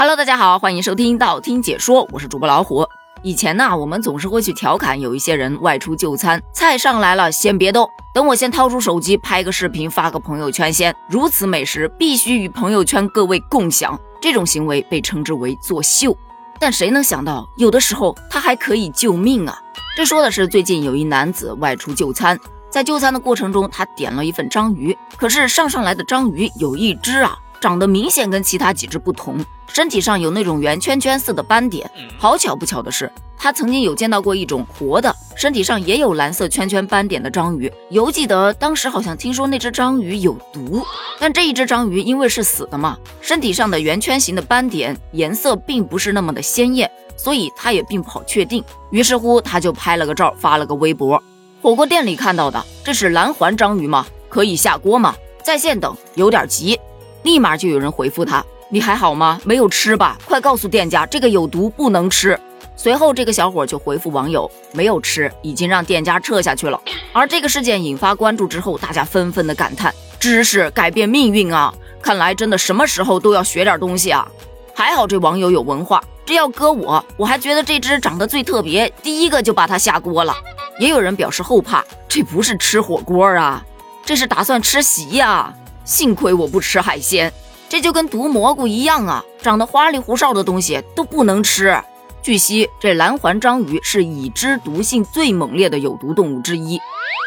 Hello，大家好，欢迎收听道听解说，我是主播老虎。以前呢，我们总是会去调侃有一些人外出就餐，菜上来了先别动，等我先掏出手机拍个视频发个朋友圈先。如此美食必须与朋友圈各位共享，这种行为被称之为作秀。但谁能想到，有的时候它还可以救命啊！这说的是最近有一男子外出就餐，在就餐的过程中，他点了一份章鱼，可是上上来的章鱼有一只啊。长得明显跟其他几只不同，身体上有那种圆圈圈似的斑点。好巧不巧的是，他曾经有见到过一种活的，身体上也有蓝色圈圈斑点的章鱼。犹记得当时好像听说那只章鱼有毒，但这一只章鱼因为是死的嘛，身体上的圆圈形的斑点颜色并不是那么的鲜艳，所以他也并不好确定。于是乎，他就拍了个照，发了个微博。火锅店里看到的，这是蓝环章鱼吗？可以下锅吗？在线等，有点急。立马就有人回复他：“你还好吗？没有吃吧？快告诉店家，这个有毒，不能吃。”随后，这个小伙就回复网友：“没有吃，已经让店家撤下去了。”而这个事件引发关注之后，大家纷纷的感叹：“知识改变命运啊！看来真的什么时候都要学点东西啊！”还好这网友有文化，这要搁我，我还觉得这只长得最特别，第一个就把它下锅了。也有人表示后怕：“这不是吃火锅啊，这是打算吃席呀！”幸亏我不吃海鲜，这就跟毒蘑菇一样啊！长得花里胡哨的东西都不能吃。据悉，这蓝环章鱼是已知毒性最猛烈的有毒动物之一。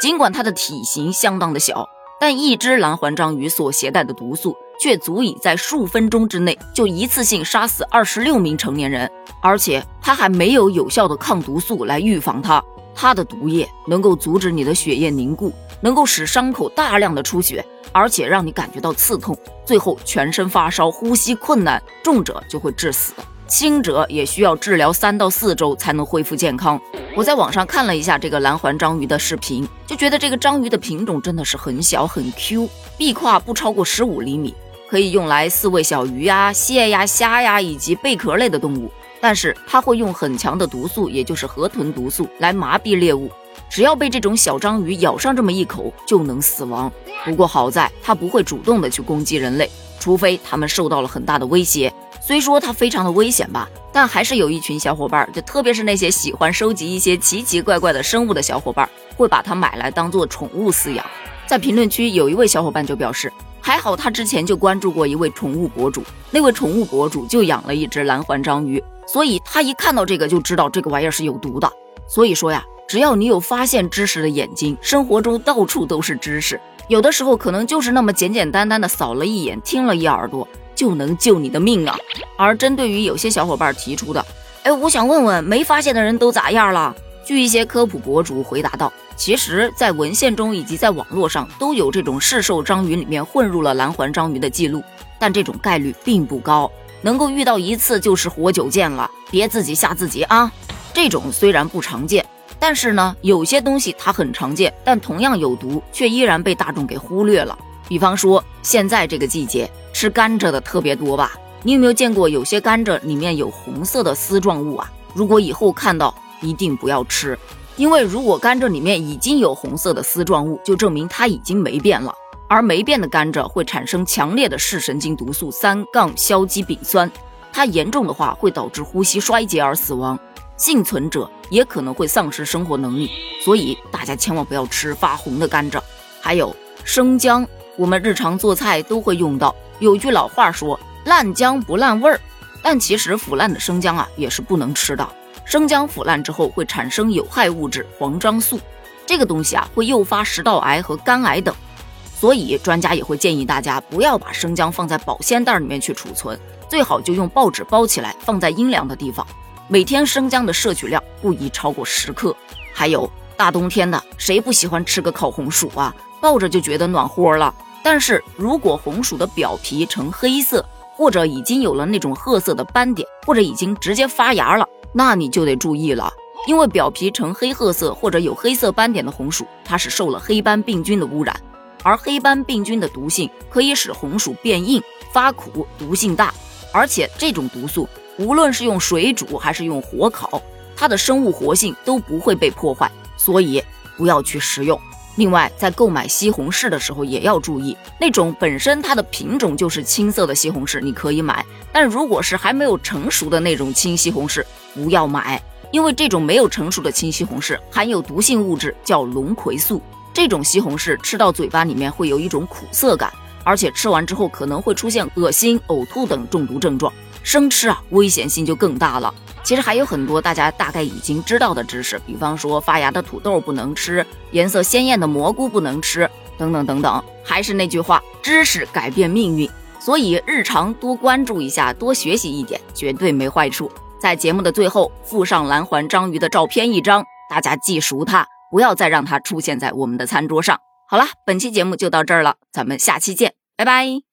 尽管它的体型相当的小，但一只蓝环章鱼所携带的毒素却足以在数分钟之内就一次性杀死二十六名成年人，而且它还没有有效的抗毒素来预防它。它的毒液能够阻止你的血液凝固，能够使伤口大量的出血。而且让你感觉到刺痛，最后全身发烧、呼吸困难，重者就会致死，轻者也需要治疗三到四周才能恢复健康。我在网上看了一下这个蓝环章鱼的视频，就觉得这个章鱼的品种真的是很小很 Q，臂胯不超过十五厘米，可以用来饲喂小鱼呀、蟹呀、虾呀以及贝壳类的动物。但是它会用很强的毒素，也就是河豚毒素来麻痹猎物。只要被这种小章鱼咬上这么一口，就能死亡。不过好在它不会主动的去攻击人类，除非它们受到了很大的威胁。虽说它非常的危险吧，但还是有一群小伙伴，就特别是那些喜欢收集一些奇奇怪怪的生物的小伙伴，会把它买来当做宠物饲养。在评论区有一位小伙伴就表示，还好他之前就关注过一位宠物博主，那位宠物博主就养了一只蓝环章鱼，所以他一看到这个就知道这个玩意儿是有毒的。所以说呀。只要你有发现知识的眼睛，生活中到处都是知识。有的时候可能就是那么简简单单的扫了一眼，听了一耳朵，就能救你的命啊！而针对于有些小伙伴提出的，哎，我想问问，没发现的人都咋样了？据一些科普博主回答道，其实，在文献中以及在网络上都有这种市售章鱼里面混入了蓝环章鱼的记录，但这种概率并不高，能够遇到一次就是活久见了，别自己吓自己啊！这种虽然不常见。但是呢，有些东西它很常见，但同样有毒，却依然被大众给忽略了。比方说，现在这个季节吃甘蔗的特别多吧？你有没有见过有些甘蔗里面有红色的丝状物啊？如果以后看到，一定不要吃，因为如果甘蔗里面已经有红色的丝状物，就证明它已经霉变了。而霉变的甘蔗会产生强烈的视神经毒素三杠硝基丙酸，它严重的话会导致呼吸衰竭而死亡。幸存者也可能会丧失生活能力，所以大家千万不要吃发红的甘蔗。还有生姜，我们日常做菜都会用到。有句老话说“烂姜不烂味儿”，但其实腐烂的生姜啊也是不能吃的。生姜腐烂之后会产生有害物质黄樟素，这个东西啊会诱发食道癌和肝癌等。所以专家也会建议大家不要把生姜放在保鲜袋里面去储存，最好就用报纸包起来放在阴凉的地方。每天生姜的摄取量不宜超过十克。还有大冬天的，谁不喜欢吃个烤红薯啊？抱着就觉得暖和了。但是如果红薯的表皮呈黑色，或者已经有了那种褐色的斑点，或者已经直接发芽了，那你就得注意了。因为表皮呈黑褐色或者有黑色斑点的红薯，它是受了黑斑病菌的污染，而黑斑病菌的毒性可以使红薯变硬、发苦、毒性大，而且这种毒素。无论是用水煮还是用火烤，它的生物活性都不会被破坏，所以不要去食用。另外，在购买西红柿的时候也要注意，那种本身它的品种就是青色的西红柿你可以买，但如果是还没有成熟的那种青西红柿，不要买，因为这种没有成熟的青西红柿含有毒性物质叫龙葵素，这种西红柿吃到嘴巴里面会有一种苦涩感，而且吃完之后可能会出现恶心、呕吐等中毒症状。生吃啊，危险性就更大了。其实还有很多大家大概已经知道的知识，比方说发芽的土豆不能吃，颜色鲜艳的蘑菇不能吃，等等等等。还是那句话，知识改变命运，所以日常多关注一下，多学习一点，绝对没坏处。在节目的最后附上蓝环章鱼的照片一张，大家记熟它，不要再让它出现在我们的餐桌上。好了，本期节目就到这儿了，咱们下期见，拜拜。